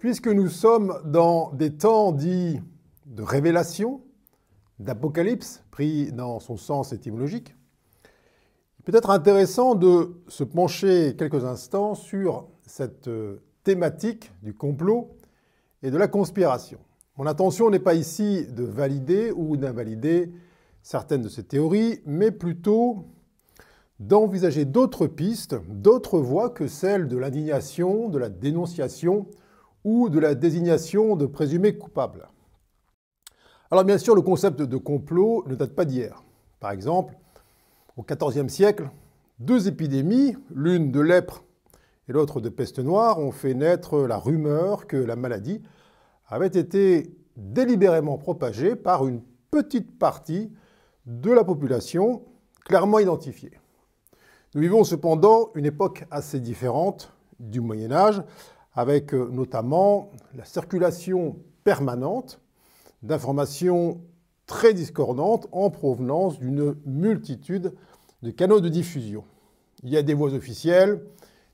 Puisque nous sommes dans des temps dits de révélation, d'apocalypse, pris dans son sens étymologique, il peut être intéressant de se pencher quelques instants sur cette euh, thématique du complot et de la conspiration. Mon intention n'est pas ici de valider ou d'invalider certaines de ces théories, mais plutôt d'envisager d'autres pistes, d'autres voies que celles de l'indignation, de la dénonciation ou de la désignation de présumés coupables. Alors bien sûr, le concept de complot ne date pas d'hier. Par exemple, au XIVe siècle, deux épidémies, l'une de lèpre et l'autre de peste noire, ont fait naître la rumeur que la maladie avait été délibérément propagée par une petite partie de la population clairement identifiée. Nous vivons cependant une époque assez différente du Moyen Âge, avec euh, notamment la circulation permanente d'informations très discordantes en provenance d'une multitude de canaux de diffusion. Il y a des voix officielles,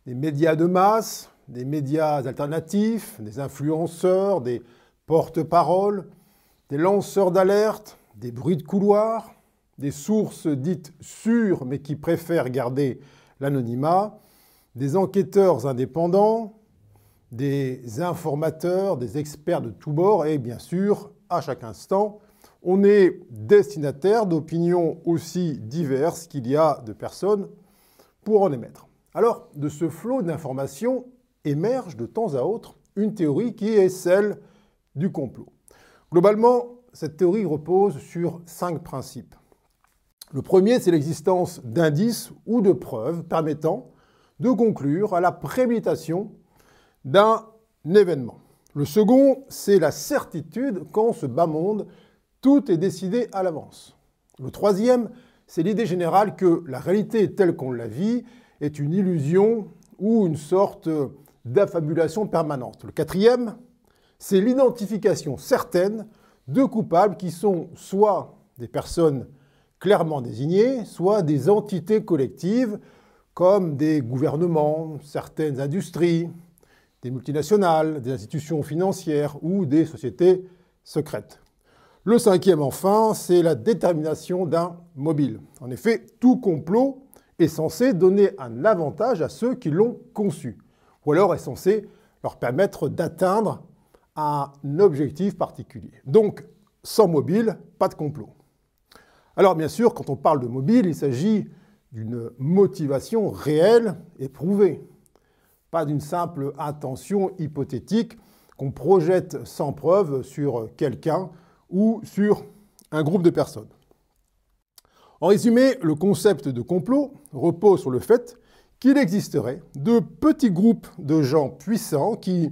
des médias de masse, des médias alternatifs, des influenceurs, des porte-paroles, des lanceurs d'alerte, des bruits de couloir, des sources dites sûres mais qui préfèrent garder l'anonymat, des enquêteurs indépendants, des informateurs, des experts de tous bords et bien sûr, à chaque instant, on est destinataire d'opinions aussi diverses qu'il y a de personnes pour en émettre. Alors, de ce flot d'informations émerge de temps à autre une théorie qui est celle du complot. Globalement, cette théorie repose sur cinq principes. Le premier, c'est l'existence d'indices ou de preuves permettant de conclure à la préméditation d'un événement. Le second, c'est la certitude qu'en ce bas monde, tout est décidé à l'avance. Le troisième, c'est l'idée générale que la réalité telle qu'on la vit est une illusion ou une sorte d'affabulation permanente. Le quatrième, c'est l'identification certaine de coupables qui sont soit des personnes clairement désignées, soit des entités collectives comme des gouvernements, certaines industries, des multinationales, des institutions financières ou des sociétés secrètes. Le cinquième, enfin, c'est la détermination d'un mobile. En effet, tout complot est censé donner un avantage à ceux qui l'ont conçu, ou alors est censé leur permettre d'atteindre un objectif particulier. Donc, sans mobile, pas de complot. Alors bien sûr, quand on parle de mobile, il s'agit d'une motivation réelle et prouvée, d'une simple intention hypothétique qu'on projette sans preuve sur quelqu'un ou sur un groupe de personnes. En résumé, le concept de complot repose sur le fait qu'il existerait de petits groupes de gens puissants qui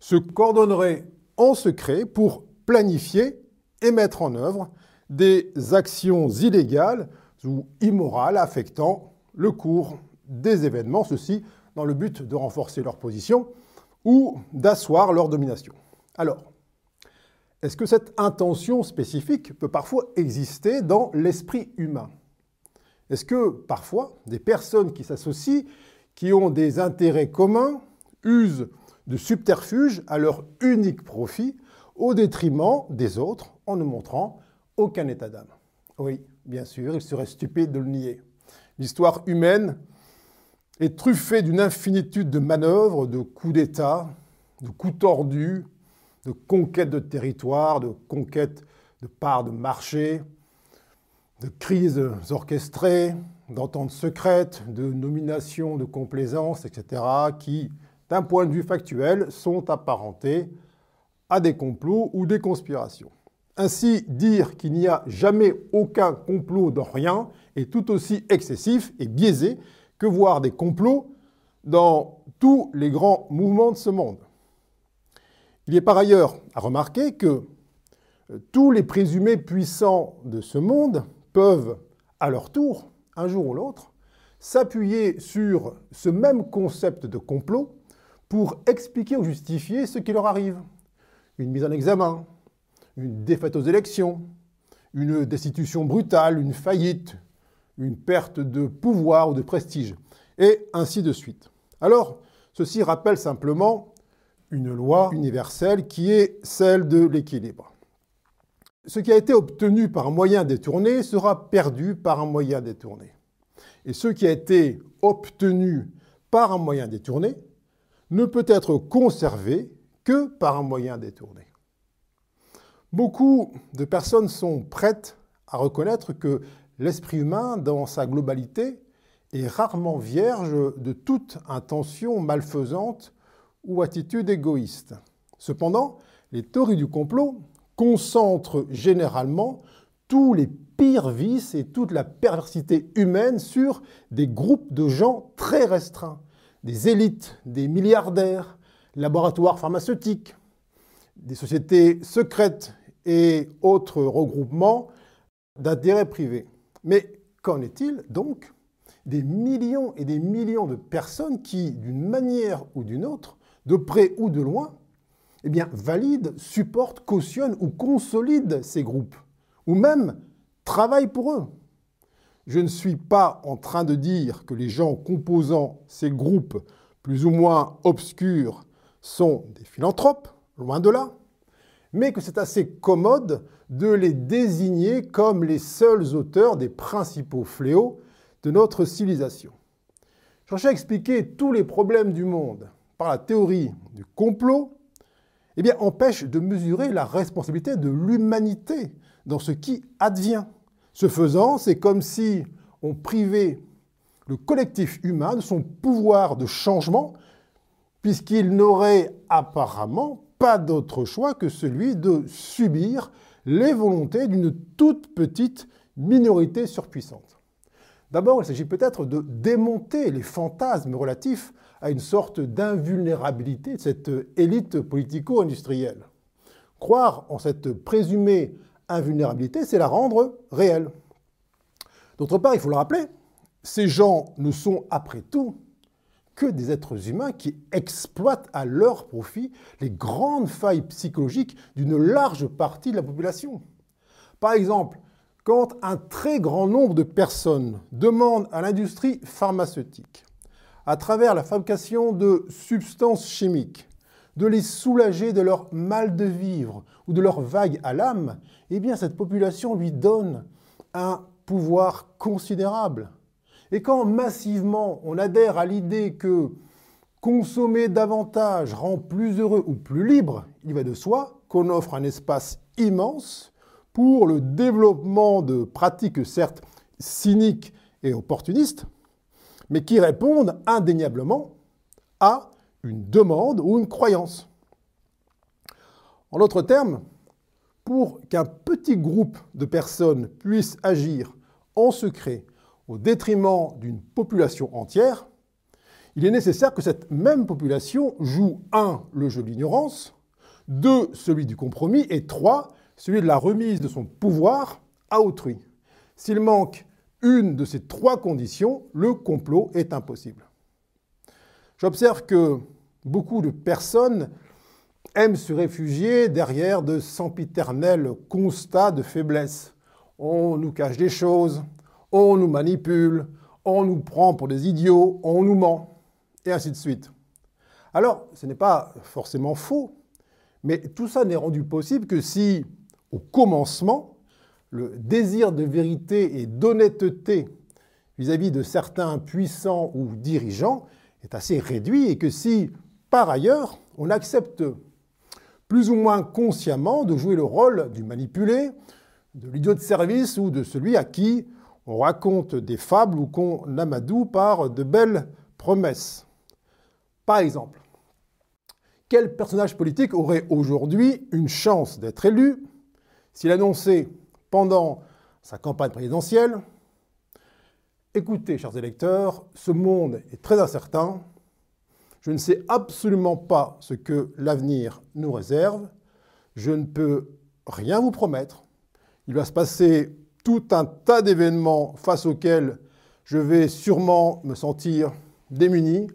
se coordonneraient en secret pour planifier et mettre en œuvre des actions illégales ou immorales affectant le cours des événements, ceci dans le but de renforcer leur position ou d'asseoir leur domination. Alors, est-ce que cette intention spécifique peut parfois exister dans l'esprit humain? Est-ce que parfois des personnes qui s'associent, qui ont des intérêts communs, usent de subterfuges à leur unique profit au détriment des autres en ne montrant aucun état d'âme? Oui, bien sûr, il serait stupide de le nier. L'histoire humaine est truffée d'une infinitude de manœuvres, de coups d'État, de coups tordus, de conquêtes de territoire, de conquêtes de parts de marché, de crises orchestrées, d'ententes secrètes, de nominations de complaisance, etc., qui, d'un point de vue factuel, sont apparentés à des complots ou des conspirations. Ainsi, dire qu'il n'y a jamais aucun complot dans rien est tout aussi excessif et biaisé que voir des complots dans tous les grands mouvements de ce monde. Il est par ailleurs à remarquer que euh, tous les présumés puissants de ce monde peuvent, à leur tour, un jour ou l'autre, s'appuyer sur ce même concept de complot pour expliquer ou justifier ce qui leur arrive. Une mise en examen, une défaite aux élections, une destitution brutale, une faillite, une perte de pouvoir ou de prestige, et ainsi de suite. Alors, ceci rappelle simplement une loi universelle qui est celle de l'équilibre. Ce qui a été obtenu par un moyen détourné sera perdu par un moyen détourné. Et ce qui a été obtenu par un moyen détourné ne peut être conservé que par un moyen détourné. Beaucoup de personnes sont prêtes à reconnaître que l'esprit humain, dans sa globalité, est rarement vierge de toute intention malfaisante ou attitude égoïste. Cependant, les théories du complot concentrent généralement tous les pires vices et toute la perversité humaine sur des groupes de gens très restreints, des élites, des milliardaires, laboratoires pharmaceutiques, des sociétés secrètes et autres regroupements d'intérêts privés. Mais qu'en est-il donc des millions et des millions de personnes qui, d'une manière ou d'une autre, de près ou de loin, eh bien, valident, supportent, cautionnent ou consolident ces groupes, ou même travaillent pour eux? Je ne suis pas en train de dire que les gens composant ces groupes plus ou moins obscurs sont des philanthropes, loin de là, mais que c'est assez commode de les désigner comme les seuls auteurs des principaux fléaux de notre civilisation. Chercher à expliquer tous les problèmes du monde par la théorie du complot, eh bien, empêche de mesurer la responsabilité de l'humanité dans ce qui advient. Ce faisant, c'est comme si on privait le collectif humain de son pouvoir de changement, puisqu'il n'aurait apparemment pas d'autre choix que celui de subir les volontés d'une toute petite minorité surpuissante. D'abord, il s'agit peut-être de démonter les fantasmes relatifs à une sorte d'invulnérabilité de cette élite politico-industrielle. Croire en cette présumée invulnérabilité, c'est la rendre réelle. D'autre part, il faut le rappeler, ces gens ne sont après tout que des êtres humains qui exploitent à leur profit les grandes failles psychologiques d'une large partie de la population. Par exemple, quand un très grand nombre de personnes demandent à l'industrie pharmaceutique, à travers la fabrication de substances chimiques, de les soulager de leur mal de vivre ou de leur vague à l'âme, eh bien cette population lui donne un pouvoir considérable. Et quand massivement on adhère à l'idée que consommer davantage rend plus heureux ou plus libre, il va de soi qu'on offre un espace immense pour le développement de pratiques certes cyniques et opportunistes, mais qui répondent indéniablement à une demande ou une croyance. En d'autres termes, pour qu'un petit groupe de personnes puisse agir en secret au détriment d'une population entière, il est nécessaire que cette même population joue 1. le jeu de l'ignorance, 2. celui du compromis et 3 celui de la remise de son pouvoir à autrui. S'il manque une de ces trois conditions, le complot est impossible. J'observe que beaucoup de personnes aiment se réfugier derrière de sempiternels constats de faiblesse. On nous cache des choses, on nous manipule, on nous prend pour des idiots, on nous ment, et ainsi de suite. Alors, ce n'est pas forcément faux, mais tout ça n'est rendu possible que si au commencement, le désir de vérité et d'honnêteté vis-à-vis de certains puissants ou dirigeants est assez réduit et que si, par ailleurs, on accepte plus ou moins consciemment de jouer le rôle du manipulé, de l'idiot de service ou de celui à qui on raconte des fables ou qu'on amadoue par de belles promesses. Par exemple, quel personnage politique aurait aujourd'hui une chance d'être élu s'il annonçait pendant sa campagne présidentielle Écoutez, chers électeurs, ce monde est très incertain. Je ne sais absolument pas ce que l'avenir nous réserve. Je ne peux rien vous promettre. Il va se passer tout un tas d'événements face auxquels je vais sûrement me sentir démuni,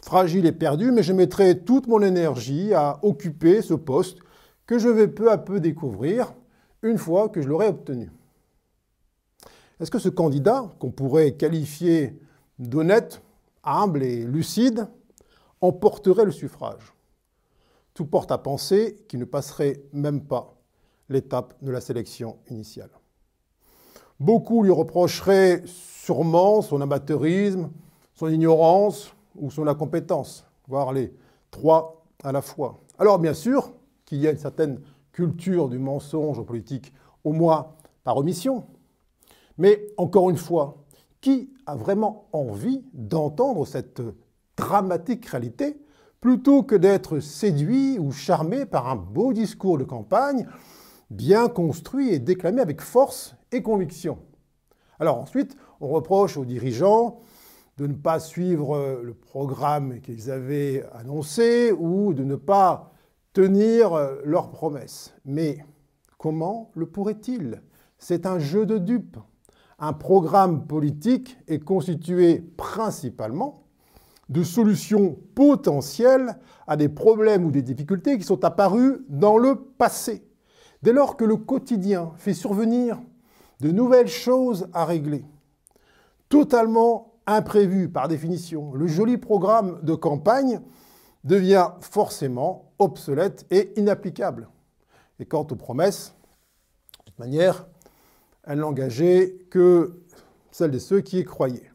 fragile et perdu, mais je mettrai toute mon énergie à occuper ce poste que je vais peu à peu découvrir une fois que je l'aurai obtenu. Est-ce que ce candidat, qu'on pourrait qualifier d'honnête, humble et lucide, emporterait le suffrage? Tout porte à penser qu'il ne passerait même pas l'étape de la sélection initiale. Beaucoup lui reprocheraient sûrement son amateurisme, son ignorance ou son incompétence, voire les trois à la fois. Alors bien sûr qu'il y a une certaine culture du mensonge en politique, au moins par omission. Mais encore une fois, qui a vraiment envie d'entendre cette dramatique réalité plutôt que d'être séduit ou charmé par un beau discours de campagne bien construit et déclamé avec force et conviction Alors ensuite, on reproche aux dirigeants de ne pas suivre le programme qu'ils avaient annoncé ou de ne pas tenir leurs promesses. Mais comment le pourraient-ils C'est un jeu de dupes. Un programme politique est constitué principalement de solutions potentielles à des problèmes ou des difficultés qui sont apparus dans le passé. Dès lors que le quotidien fait survenir de nouvelles choses à régler, totalement imprévues par définition, le joli programme de campagne devient forcément obsolète et inapplicable. Et quant aux promesses, de toute manière, elles n'engageaient que celles de ceux qui y croyaient.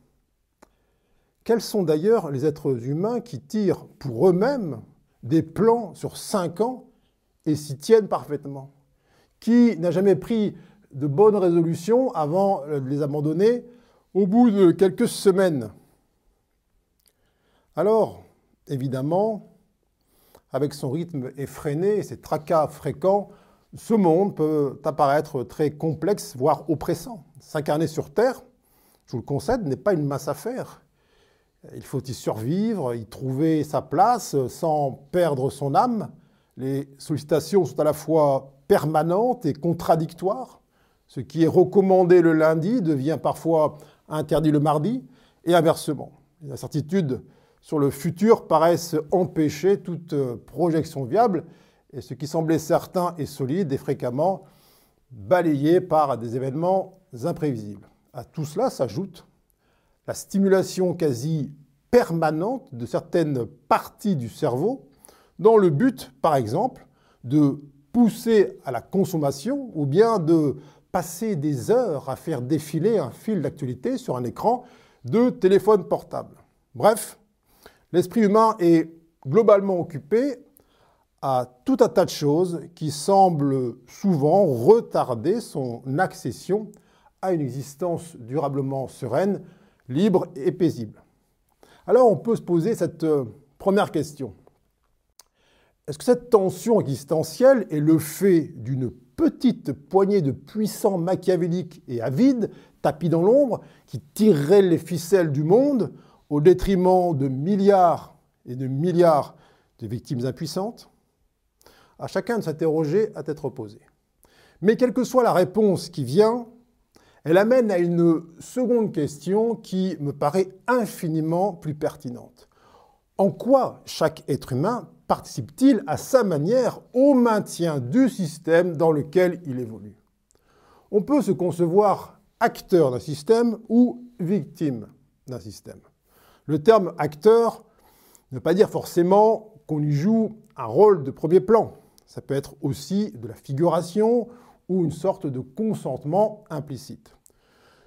Quels sont d'ailleurs les êtres humains qui tirent pour eux-mêmes des plans sur cinq ans et s'y tiennent parfaitement? Qui n'a jamais pris de bonnes résolutions avant de les abandonner au bout de quelques semaines Alors, évidemment, avec son rythme effréné et ses tracas fréquents, ce monde peut apparaître très complexe, voire oppressant. S'incarner sur Terre, je vous le concède, n'est pas une masse affaire. Il faut y survivre, y trouver sa place sans perdre son âme. Les sollicitations sont à la fois permanentes et contradictoires. Ce qui est recommandé le lundi devient parfois interdit le mardi, et inversement. Les incertitudes sur le futur paraissent empêcher toute projection viable, et ce qui semblait certain et solide est fréquemment balayé par des événements imprévisibles. À tout cela s'ajoute la stimulation quasi permanente de certaines parties du cerveau dans le but, par exemple, de pousser à la consommation ou bien de passer des heures à faire défiler un fil d'actualité sur un écran de téléphone portable. Bref, l'esprit humain est globalement occupé à tout un tas de choses qui semblent souvent retarder son accession à une existence durablement sereine libre et paisible. Alors on peut se poser cette euh, première question. Est-ce que cette tension existentielle est le fait d'une petite poignée de puissants machiavéliques et avides, tapis dans l'ombre, qui tireraient les ficelles du monde au détriment de milliards et de milliards de victimes impuissantes? À chacun de s'interroger à tête reposée. Mais quelle que soit la réponse qui vient, elle amène à une seconde question qui me paraît infiniment plus pertinente. En quoi chaque être humain participe-t-il à sa manière au maintien du système dans lequel il évolue? On peut se concevoir acteur d'un système ou victime d'un système. Le terme acteur ne veut pas dire forcément qu'on y joue un rôle de premier plan. Ça peut être aussi de la figuration ou une sorte de consentement implicite.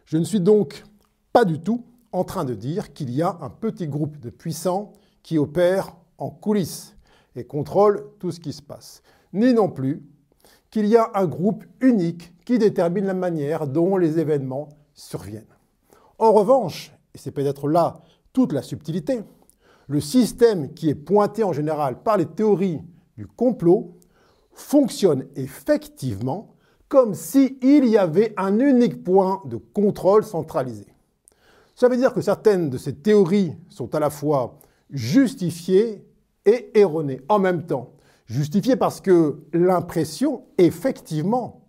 Je ne suis donc pas du tout en train de dire qu'il y a un petit groupe de puissants qui opèrent en coulisses et contrôle tout ce qui se passe, ni non plus qu'il y a un groupe unique qui détermine la manière dont les événements surviennent. En revanche, et c'est peut-être là toute la subtilité, le système qui est pointé en général par les théories du complot fonctionne effectivement comme s'il y avait un unique point de contrôle centralisé. Ça veut dire que certaines de ces théories sont à la fois justifiées et erronées en même temps. Justifiées parce que l'impression, effectivement,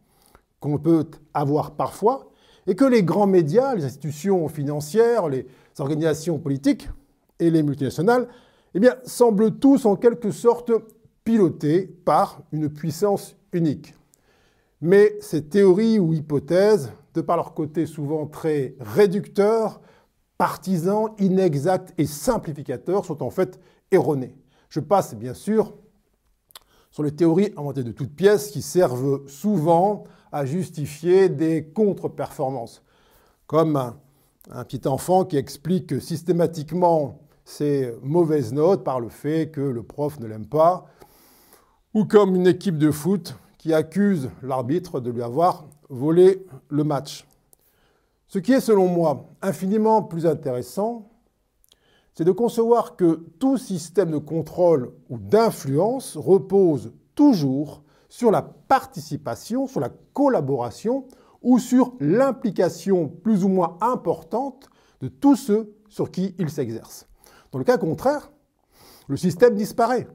qu'on peut avoir parfois, est que les grands médias, les institutions financières, les organisations politiques et les multinationales, eh bien, semblent tous en quelque sorte pilotés par une puissance unique. Mais ces théories ou hypothèses, de par leur côté souvent très réducteur, partisan, inexact et simplificateur, sont en fait erronées. Je passe bien sûr sur les théories inventées de toutes pièces qui servent souvent à justifier des contre-performances, comme un, petit enfant qui explique systématiquement ses mauvaises notes par le fait que le prof ne l'aime pas, ou comme une équipe de foot qui accuse l'arbitre de lui avoir volé le match. Ce qui est, selon moi, infiniment plus intéressant, c'est de concevoir que tout système de contrôle ou d'influence repose toujours sur la participation, sur la collaboration ou sur l'implication plus ou moins importante de tous ceux sur qui il s'exerce. Dans le cas contraire, le système disparaît.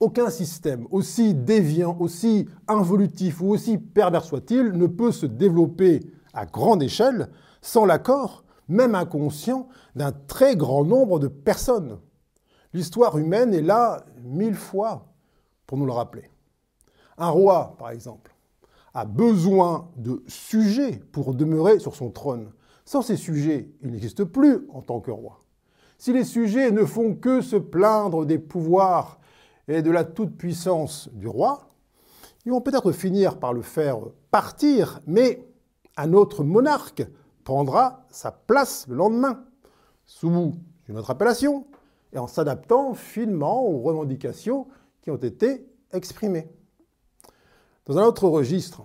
Aucun système, aussi déviant, aussi involutif ou aussi pervers soit-il, ne peut se développer à grande échelle sans l'accord, même inconscient, d'un très grand nombre de personnes. L'histoire humaine est là mille fois pour nous le rappeler. Un roi, par exemple, a besoin de sujets pour demeurer sur son trône. Sans ces sujets, il n'existe plus en tant que roi. Si les sujets ne font que se plaindre des pouvoirs et de la toute-puissance du roi, ils vont peut-être finir par le faire partir, mais un autre monarque prendra sa place le lendemain, sous une autre appellation, et en s'adaptant finement aux revendications qui ont été exprimées. Dans un autre registre,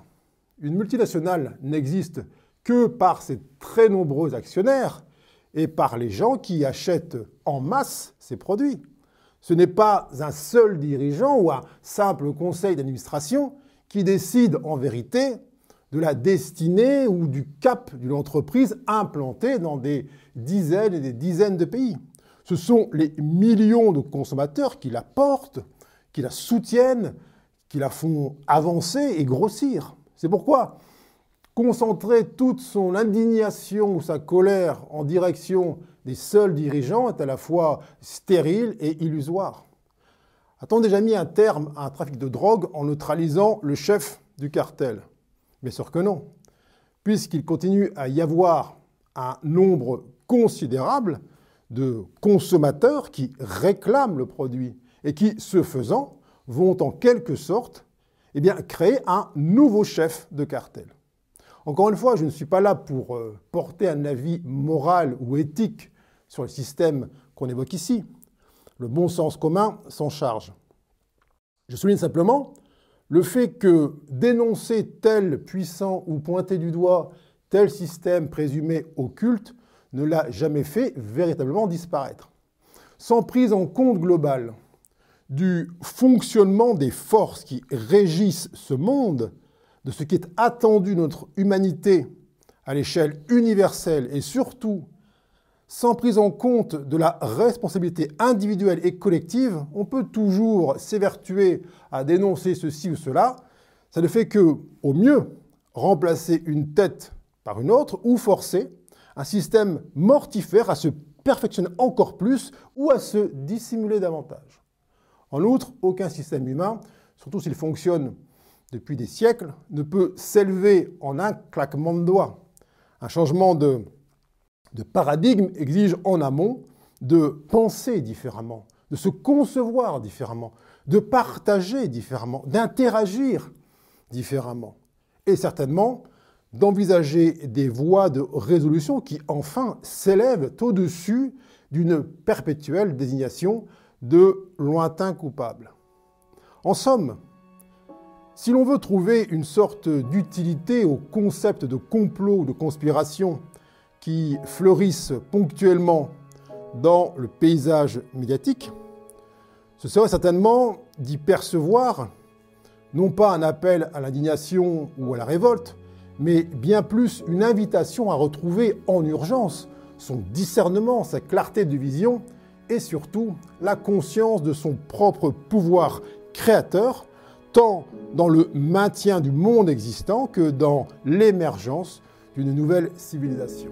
une multinationale n'existe que par ses très nombreux actionnaires et par les gens qui achètent en masse ses produits. Ce n'est pas un seul dirigeant ou un simple conseil d'administration qui décide en vérité de la destinée ou du cap d'une entreprise implantée dans des dizaines et des dizaines de pays. Ce sont les millions de consommateurs qui la portent, qui la soutiennent, qui la font avancer et grossir. C'est pourquoi concentrer toute son indignation ou sa colère en direction des seuls dirigeants est à la fois stérile et illusoire. A-t-on déjà mis un terme à un trafic de drogue en neutralisant le chef du cartel Bien sûr que non, puisqu'il continue à y avoir un nombre considérable de consommateurs qui réclament le produit et qui, ce faisant, vont en quelque sorte eh bien, créer un nouveau chef de cartel. Encore une fois, je ne suis pas là pour euh, porter un avis moral ou éthique sur le système qu'on évoque ici. Le bon sens commun s'en charge. Je souligne simplement le fait que dénoncer tel puissant ou pointer du doigt tel système présumé occulte ne l'a jamais fait véritablement disparaître. Sans prise en compte globale du fonctionnement des forces qui régissent ce monde, de ce qui est attendu de notre humanité à l'échelle universelle et surtout sans prise en compte de la responsabilité individuelle et collective, on peut toujours s'évertuer à dénoncer ceci ou cela. Ça ne fait que, au mieux, remplacer une tête par une autre ou forcer un système mortifère à se perfectionner encore plus ou à se dissimuler davantage. En outre, aucun système humain, surtout s'il fonctionne depuis des siècles, ne peut s'élever en un claquement de doigts. Un changement de de paradigme exige en amont de penser différemment, de se concevoir différemment, de partager différemment, d'interagir différemment. Et certainement d'envisager des voies de résolution qui enfin s'élèvent au-dessus d'une perpétuelle désignation de lointains coupables. En somme, si l'on veut trouver une sorte d'utilité au concept de complot ou de conspiration qui fleurissent ponctuellement dans le paysage médiatique, ce serait certainement d'y percevoir non pas un appel à l'indignation ou à la révolte, mais bien plus une invitation à retrouver en urgence son discernement, sa clarté de vision et surtout la conscience de son propre pouvoir créateur, tant dans le maintien du monde existant que dans l'émergence d'une nouvelle civilisation.